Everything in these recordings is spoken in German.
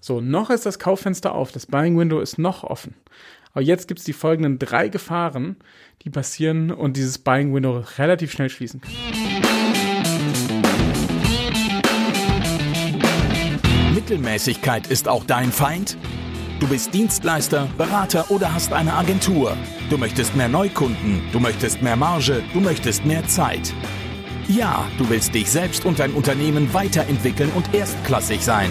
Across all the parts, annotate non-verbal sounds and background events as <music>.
So, noch ist das Kauffenster auf, das Buying Window ist noch offen. Aber jetzt gibt es die folgenden drei Gefahren, die passieren und dieses Buying Window relativ schnell schließen. Mittelmäßigkeit ist auch dein Feind? Du bist Dienstleister, Berater oder hast eine Agentur. Du möchtest mehr Neukunden, du möchtest mehr Marge, du möchtest mehr Zeit. Ja, du willst dich selbst und dein Unternehmen weiterentwickeln und erstklassig sein.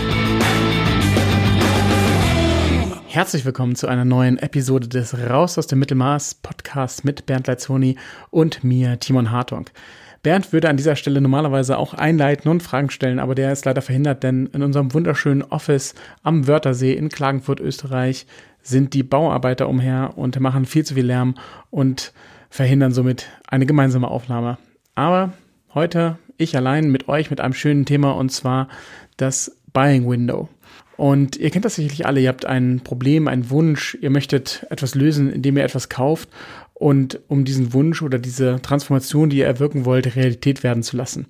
Herzlich willkommen zu einer neuen Episode des Raus aus dem Mittelmaß Podcast mit Bernd Leitzoni und mir, Timon Hartung. Bernd würde an dieser Stelle normalerweise auch einleiten und Fragen stellen, aber der ist leider verhindert, denn in unserem wunderschönen Office am Wörthersee in Klagenfurt, Österreich, sind die Bauarbeiter umher und machen viel zu viel Lärm und verhindern somit eine gemeinsame Aufnahme. Aber heute ich allein mit euch mit einem schönen Thema und zwar das Buying Window. Und ihr kennt das sicherlich alle, ihr habt ein Problem, einen Wunsch, ihr möchtet etwas lösen, indem ihr etwas kauft und um diesen Wunsch oder diese Transformation, die ihr erwirken wollt, Realität werden zu lassen.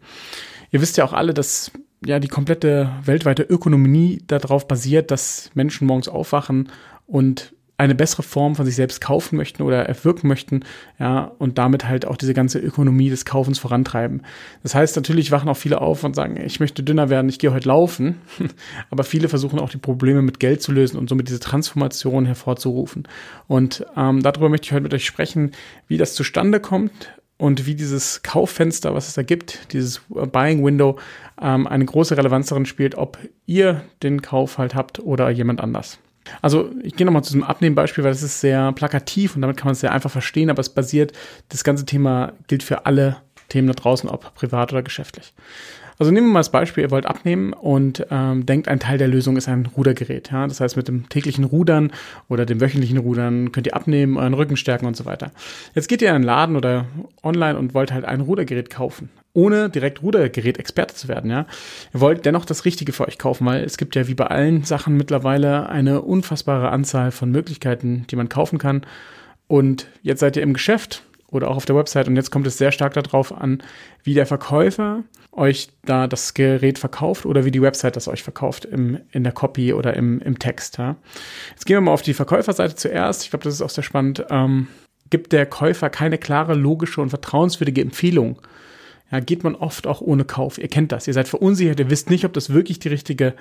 Ihr wisst ja auch alle, dass ja die komplette weltweite Ökonomie darauf basiert, dass Menschen morgens aufwachen und eine bessere Form von sich selbst kaufen möchten oder erwirken möchten, ja, und damit halt auch diese ganze Ökonomie des Kaufens vorantreiben. Das heißt, natürlich wachen auch viele auf und sagen, ich möchte dünner werden, ich gehe heute laufen, <laughs> aber viele versuchen auch die Probleme mit Geld zu lösen und somit diese Transformation hervorzurufen. Und ähm, darüber möchte ich heute mit euch sprechen, wie das zustande kommt, und wie dieses Kauffenster, was es da gibt, dieses Buying Window, ähm, eine große Relevanz darin spielt, ob ihr den Kauf halt habt oder jemand anders. Also ich gehe nochmal zu diesem Abnehmbeispiel, weil das ist sehr plakativ und damit kann man es sehr einfach verstehen, aber es basiert, das ganze Thema gilt für alle Themen da draußen, ob privat oder geschäftlich. Also nehmen wir mal das Beispiel, ihr wollt abnehmen und ähm, denkt, ein Teil der Lösung ist ein Rudergerät. Ja? Das heißt, mit dem täglichen Rudern oder dem wöchentlichen Rudern könnt ihr abnehmen, euren Rücken stärken und so weiter. Jetzt geht ihr in einen Laden oder online und wollt halt ein Rudergerät kaufen ohne direkt Rudergerät-Experte zu werden, ja. Ihr wollt dennoch das Richtige für euch kaufen, weil es gibt ja wie bei allen Sachen mittlerweile eine unfassbare Anzahl von Möglichkeiten, die man kaufen kann. Und jetzt seid ihr im Geschäft oder auch auf der Website und jetzt kommt es sehr stark darauf an, wie der Verkäufer euch da das Gerät verkauft oder wie die Website das euch verkauft im, in der Copy oder im, im Text. Ja. Jetzt gehen wir mal auf die Verkäuferseite zuerst. Ich glaube, das ist auch sehr spannend. Ähm, gibt der Käufer keine klare, logische und vertrauenswürdige Empfehlung ja, geht man oft auch ohne Kauf. Ihr kennt das. Ihr seid verunsichert. Ihr wisst nicht, ob das wirklich die richtige,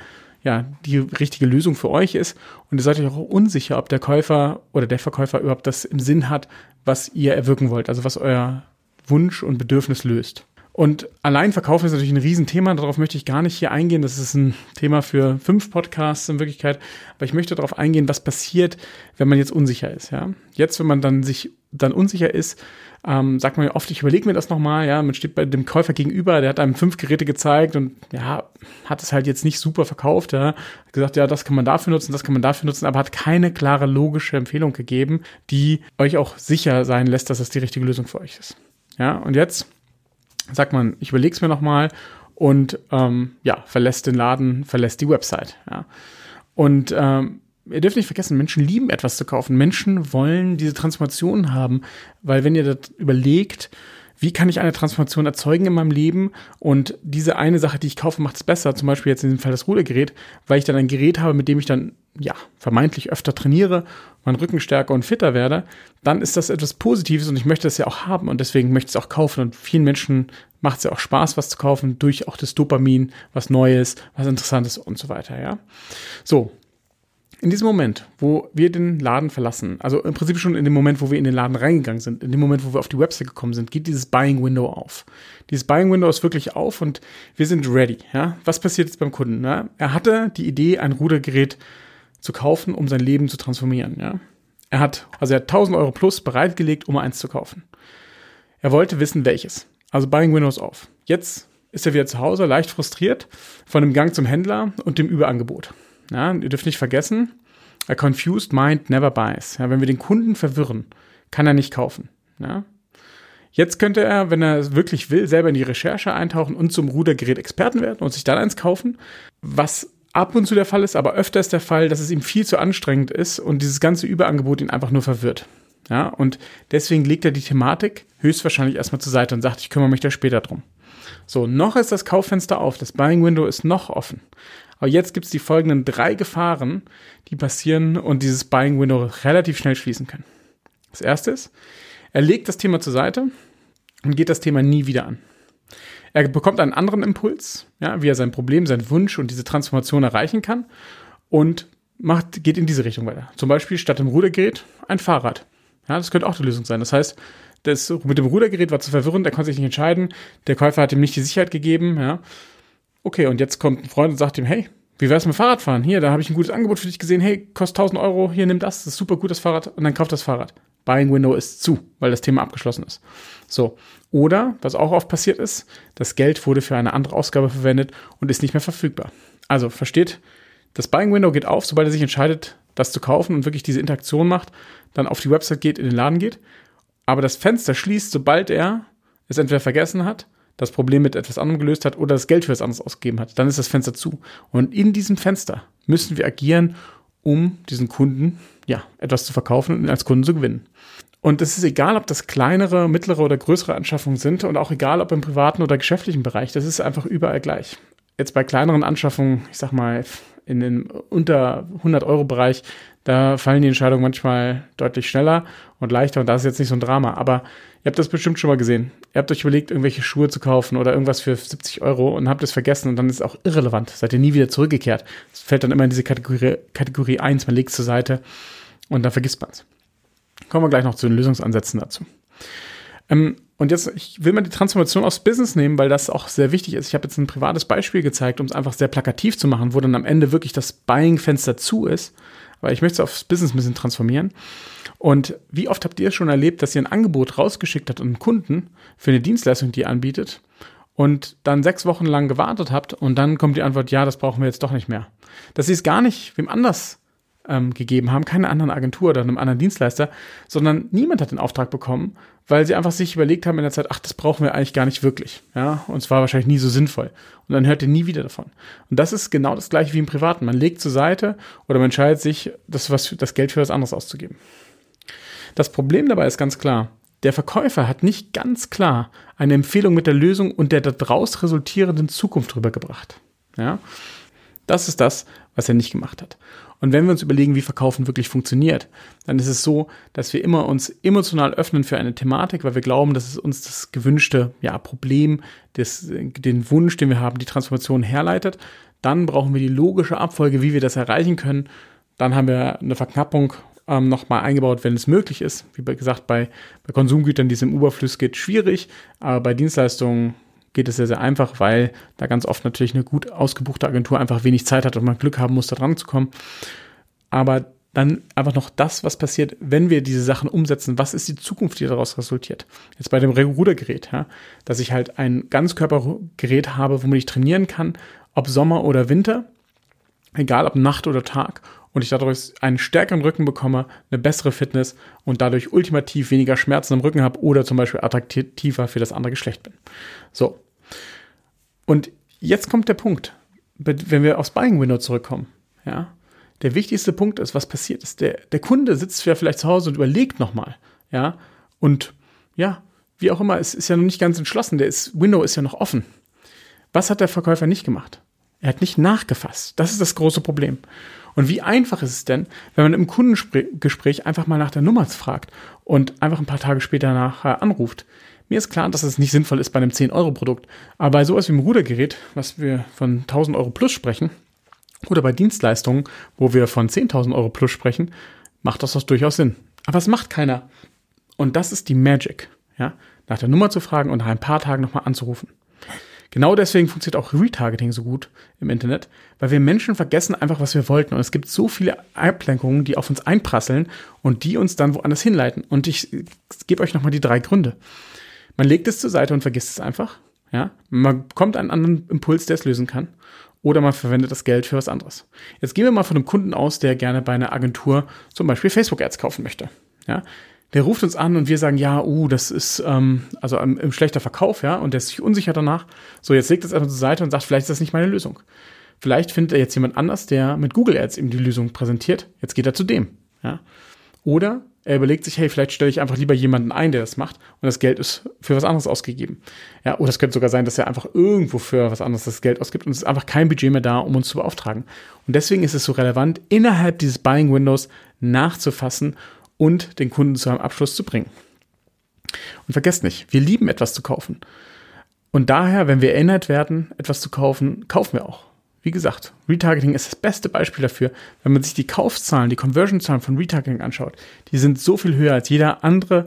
ja, die richtige Lösung für euch ist. Und ihr seid euch auch unsicher, ob der Käufer oder der Verkäufer überhaupt das im Sinn hat, was ihr erwirken wollt. Also was euer Wunsch und Bedürfnis löst. Und allein verkaufen ist natürlich ein Riesenthema. Darauf möchte ich gar nicht hier eingehen. Das ist ein Thema für fünf Podcasts in Wirklichkeit. Aber ich möchte darauf eingehen, was passiert, wenn man jetzt unsicher ist. Ja, jetzt, wenn man dann sich dann unsicher ist, ähm, sagt man ja oft, ich überlege mir das nochmal, ja, man steht bei dem Käufer gegenüber, der hat einem fünf Geräte gezeigt und ja, hat es halt jetzt nicht super verkauft, ja, hat gesagt, ja, das kann man dafür nutzen, das kann man dafür nutzen, aber hat keine klare logische Empfehlung gegeben, die euch auch sicher sein lässt, dass das die richtige Lösung für euch ist. Ja, und jetzt sagt man, ich überlege es mir nochmal und ähm, ja, verlässt den Laden, verlässt die Website. Ja. Und ähm, ihr dürft nicht vergessen, Menschen lieben etwas zu kaufen. Menschen wollen diese Transformation haben, weil wenn ihr das überlegt, wie kann ich eine Transformation erzeugen in meinem Leben und diese eine Sache, die ich kaufe, macht es besser, zum Beispiel jetzt in dem Fall das Rudergerät, weil ich dann ein Gerät habe, mit dem ich dann, ja, vermeintlich öfter trainiere, meinen Rücken stärker und fitter werde, dann ist das etwas Positives und ich möchte das ja auch haben und deswegen möchte ich es auch kaufen und vielen Menschen macht es ja auch Spaß, was zu kaufen, durch auch das Dopamin, was Neues, was Interessantes und so weiter, ja. So, in diesem Moment, wo wir den Laden verlassen, also im Prinzip schon in dem Moment, wo wir in den Laden reingegangen sind, in dem Moment, wo wir auf die Website gekommen sind, geht dieses Buying Window auf. Dieses Buying Window ist wirklich auf und wir sind ready. Ja? Was passiert jetzt beim Kunden? Ja? Er hatte die Idee, ein Rudergerät zu kaufen, um sein Leben zu transformieren. Ja? Er hat, also er hat 1000 Euro plus bereitgelegt, um eins zu kaufen. Er wollte wissen, welches. Also Buying Windows auf. Jetzt ist er wieder zu Hause, leicht frustriert von dem Gang zum Händler und dem Überangebot. Ja, ihr dürft nicht vergessen, a confused mind never buys. Ja, wenn wir den Kunden verwirren, kann er nicht kaufen. Ja? Jetzt könnte er, wenn er es wirklich will, selber in die Recherche eintauchen und zum Rudergerät Experten werden und sich dann eins kaufen, was ab und zu der Fall ist, aber öfter ist der Fall, dass es ihm viel zu anstrengend ist und dieses ganze Überangebot ihn einfach nur verwirrt. Ja, und deswegen legt er die Thematik höchstwahrscheinlich erstmal zur Seite und sagt, ich kümmere mich da später drum. So, noch ist das Kauffenster auf, das Buying Window ist noch offen. Aber jetzt gibt es die folgenden drei Gefahren, die passieren und dieses Buying Window relativ schnell schließen können. Das erste ist, er legt das Thema zur Seite und geht das Thema nie wieder an. Er bekommt einen anderen Impuls, ja, wie er sein Problem, seinen Wunsch und diese Transformation erreichen kann und macht, geht in diese Richtung weiter. Zum Beispiel statt dem Rudergerät ein Fahrrad. Ja, das könnte auch die Lösung sein. Das heißt, das mit dem Rudergerät war zu verwirrend, er konnte sich nicht entscheiden, der Käufer hat ihm nicht die Sicherheit gegeben, ja. Okay, und jetzt kommt ein Freund und sagt ihm, hey, wie wär's mit Fahrradfahren? Hier, da habe ich ein gutes Angebot für dich gesehen. Hey, kostet 1000 Euro, hier, nimm das, das ist super gut, das Fahrrad. Und dann kauft das Fahrrad. Buying Window ist zu, weil das Thema abgeschlossen ist. So. Oder, was auch oft passiert ist, das Geld wurde für eine andere Ausgabe verwendet und ist nicht mehr verfügbar. Also, versteht, das Buying Window geht auf, sobald er sich entscheidet, das zu kaufen und wirklich diese Interaktion macht, dann auf die Website geht, in den Laden geht. Aber das Fenster schließt, sobald er es entweder vergessen hat das Problem mit etwas anderem gelöst hat oder das Geld für etwas anderes ausgegeben hat, dann ist das Fenster zu. Und in diesem Fenster müssen wir agieren, um diesen Kunden ja etwas zu verkaufen und ihn als Kunden zu gewinnen. Und es ist egal, ob das kleinere, mittlere oder größere Anschaffungen sind und auch egal, ob im privaten oder geschäftlichen Bereich, das ist einfach überall gleich. Jetzt bei kleineren Anschaffungen, ich sag mal, in den unter 100 Euro Bereich, da fallen die Entscheidungen manchmal deutlich schneller und leichter und da ist jetzt nicht so ein Drama. Aber ihr habt das bestimmt schon mal gesehen. Ihr habt euch überlegt, irgendwelche Schuhe zu kaufen oder irgendwas für 70 Euro und habt es vergessen und dann ist es auch irrelevant. Seid ihr nie wieder zurückgekehrt. Es fällt dann immer in diese Kategorie, Kategorie 1, man legt es zur Seite und dann vergisst man es. Kommen wir gleich noch zu den Lösungsansätzen dazu. Ähm, und jetzt, ich will mal die Transformation aufs Business nehmen, weil das auch sehr wichtig ist. Ich habe jetzt ein privates Beispiel gezeigt, um es einfach sehr plakativ zu machen, wo dann am Ende wirklich das Buying-Fenster zu ist. Aber ich möchte es aufs Business ein bisschen transformieren. Und wie oft habt ihr schon erlebt, dass ihr ein Angebot rausgeschickt habt an einen Kunden für eine Dienstleistung, die ihr anbietet und dann sechs Wochen lang gewartet habt und dann kommt die Antwort, ja, das brauchen wir jetzt doch nicht mehr. Sie es gar nicht wem anders ähm, gegeben haben, keine anderen Agentur oder einem anderen Dienstleister, sondern niemand hat den Auftrag bekommen, weil sie einfach sich überlegt haben in der Zeit, ach, das brauchen wir eigentlich gar nicht wirklich. Ja, und es war wahrscheinlich nie so sinnvoll. Und dann hört ihr nie wieder davon. Und das ist genau das gleiche wie im Privaten. Man legt zur Seite oder man entscheidet sich, das, was, das Geld für was anderes auszugeben. Das Problem dabei ist ganz klar, der Verkäufer hat nicht ganz klar eine Empfehlung mit der Lösung und der daraus resultierenden Zukunft rübergebracht. Ja? Das ist das, was er nicht gemacht hat. Und wenn wir uns überlegen, wie Verkaufen wirklich funktioniert, dann ist es so, dass wir immer uns emotional öffnen für eine Thematik, weil wir glauben, dass es uns das gewünschte ja, Problem, des, den Wunsch, den wir haben, die Transformation herleitet. Dann brauchen wir die logische Abfolge, wie wir das erreichen können. Dann haben wir eine Verknappung ähm, nochmal eingebaut, wenn es möglich ist. Wie gesagt, bei, bei Konsumgütern, die es im Überfluss geht, schwierig, aber bei Dienstleistungen geht es sehr, sehr einfach, weil da ganz oft natürlich eine gut ausgebuchte Agentur einfach wenig Zeit hat und man Glück haben muss, da dran zu kommen. Aber dann einfach noch das, was passiert, wenn wir diese Sachen umsetzen. Was ist die Zukunft, die daraus resultiert? Jetzt bei dem Rudergerät, ja, dass ich halt ein Ganzkörpergerät habe, womit ich trainieren kann, ob Sommer oder Winter, egal ob Nacht oder Tag, und ich dadurch einen stärkeren Rücken bekomme, eine bessere Fitness und dadurch ultimativ weniger Schmerzen im Rücken habe oder zum Beispiel attraktiver für das andere Geschlecht bin. So. Und jetzt kommt der Punkt, wenn wir aufs Buying Window zurückkommen. Ja, der wichtigste Punkt ist, was passiert ist. Der, der Kunde sitzt ja vielleicht zu Hause und überlegt nochmal. Ja, und ja, wie auch immer, es ist ja noch nicht ganz entschlossen. Der ist, Window ist ja noch offen. Was hat der Verkäufer nicht gemacht? Er hat nicht nachgefasst. Das ist das große Problem. Und wie einfach ist es denn, wenn man im Kundengespräch einfach mal nach der Nummer fragt und einfach ein paar Tage später nachher anruft? Mir ist klar, dass es nicht sinnvoll ist bei einem 10-Euro-Produkt, aber bei sowas wie einem Rudergerät, was wir von 1000 Euro plus sprechen, oder bei Dienstleistungen, wo wir von 10.000 Euro plus sprechen, macht das doch durchaus Sinn. Aber es macht keiner. Und das ist die Magic, ja, nach der Nummer zu fragen und nach ein paar Tagen nochmal anzurufen. Genau deswegen funktioniert auch Retargeting so gut im Internet, weil wir Menschen vergessen einfach, was wir wollten. Und es gibt so viele Ablenkungen, die auf uns einprasseln und die uns dann woanders hinleiten. Und ich gebe euch nochmal die drei Gründe. Man legt es zur Seite und vergisst es einfach. Ja, man bekommt einen anderen Impuls, der es lösen kann. Oder man verwendet das Geld für was anderes. Jetzt gehen wir mal von einem Kunden aus, der gerne bei einer Agentur zum Beispiel Facebook-Ads kaufen möchte. Ja, der ruft uns an und wir sagen, ja, uh, das ist ähm, also im, im schlechter Verkauf, ja, und der ist sich unsicher danach. So, jetzt legt es einfach zur Seite und sagt, vielleicht ist das nicht meine Lösung. Vielleicht findet er jetzt jemand anders, der mit Google Ads ihm die Lösung präsentiert. Jetzt geht er zu dem, ja. Oder er überlegt sich, hey, vielleicht stelle ich einfach lieber jemanden ein, der das macht und das Geld ist für was anderes ausgegeben. Ja, oder es könnte sogar sein, dass er einfach irgendwo für was anderes das Geld ausgibt und es ist einfach kein Budget mehr da, um uns zu beauftragen. Und deswegen ist es so relevant, innerhalb dieses Buying Windows nachzufassen und den Kunden zu einem Abschluss zu bringen. Und vergesst nicht, wir lieben etwas zu kaufen. Und daher, wenn wir erinnert werden, etwas zu kaufen, kaufen wir auch. Wie gesagt, Retargeting ist das beste Beispiel dafür. Wenn man sich die Kaufzahlen, die Conversion-Zahlen von Retargeting anschaut, die sind so viel höher als jeder andere,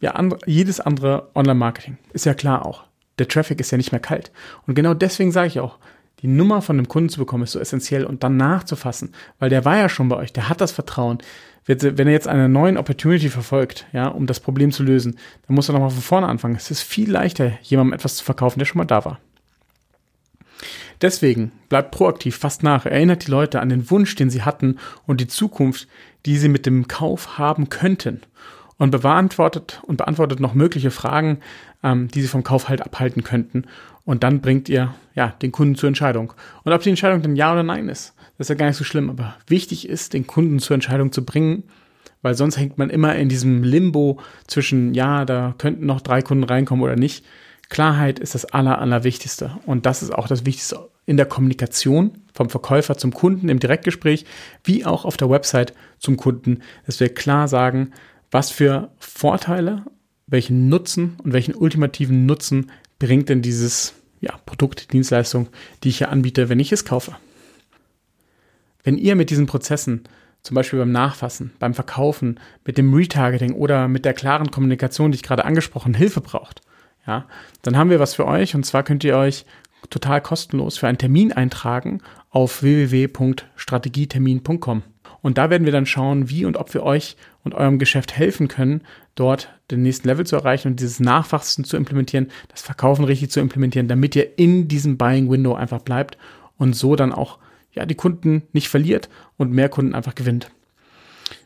ja, andere, jedes andere Online-Marketing. Ist ja klar auch. Der Traffic ist ja nicht mehr kalt. Und genau deswegen sage ich auch, die Nummer von dem Kunden zu bekommen ist so essentiell und dann nachzufassen, weil der war ja schon bei euch, der hat das Vertrauen, wenn er jetzt eine neue Opportunity verfolgt, ja, um das Problem zu lösen, dann muss er nochmal von vorne anfangen. Es ist viel leichter, jemandem etwas zu verkaufen, der schon mal da war. Deswegen bleibt proaktiv fast nach, erinnert die Leute an den Wunsch, den sie hatten und die Zukunft, die sie mit dem Kauf haben könnten. Und beantwortet und beantwortet noch mögliche Fragen, ähm, die sie vom Kauf halt abhalten könnten. Und dann bringt ihr ja den Kunden zur Entscheidung. Und ob die Entscheidung dann ja oder nein ist, das ist ja gar nicht so schlimm, aber wichtig ist, den Kunden zur Entscheidung zu bringen, weil sonst hängt man immer in diesem Limbo zwischen, ja, da könnten noch drei Kunden reinkommen oder nicht. Klarheit ist das Aller, Allerwichtigste. Und das ist auch das Wichtigste in der Kommunikation vom Verkäufer zum Kunden im Direktgespräch, wie auch auf der Website zum Kunden, dass wir klar sagen, was für Vorteile, welchen Nutzen und welchen ultimativen Nutzen bringt denn dieses ja, Produkt, Dienstleistung, die ich hier anbiete, wenn ich es kaufe. Wenn ihr mit diesen Prozessen, zum Beispiel beim Nachfassen, beim Verkaufen, mit dem Retargeting oder mit der klaren Kommunikation, die ich gerade angesprochen, Hilfe braucht, ja, dann haben wir was für euch und zwar könnt ihr euch total kostenlos für einen Termin eintragen auf www.strategietermin.com. Und da werden wir dann schauen, wie und ob wir euch und eurem Geschäft helfen können, dort den nächsten Level zu erreichen und dieses Nachfassen zu implementieren, das Verkaufen richtig zu implementieren, damit ihr in diesem Buying Window einfach bleibt und so dann auch ja, die Kunden nicht verliert und mehr Kunden einfach gewinnt.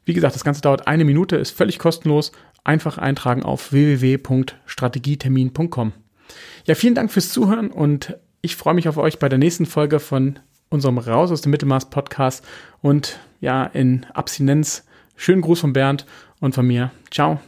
Wie gesagt, das Ganze dauert eine Minute, ist völlig kostenlos. Einfach eintragen auf www.strategietermin.com. Ja, vielen Dank fürs Zuhören und ich freue mich auf euch bei der nächsten Folge von unserem Raus aus dem Mittelmaß Podcast und ja, in Abstinenz. Schönen Gruß von Bernd und von mir. Ciao.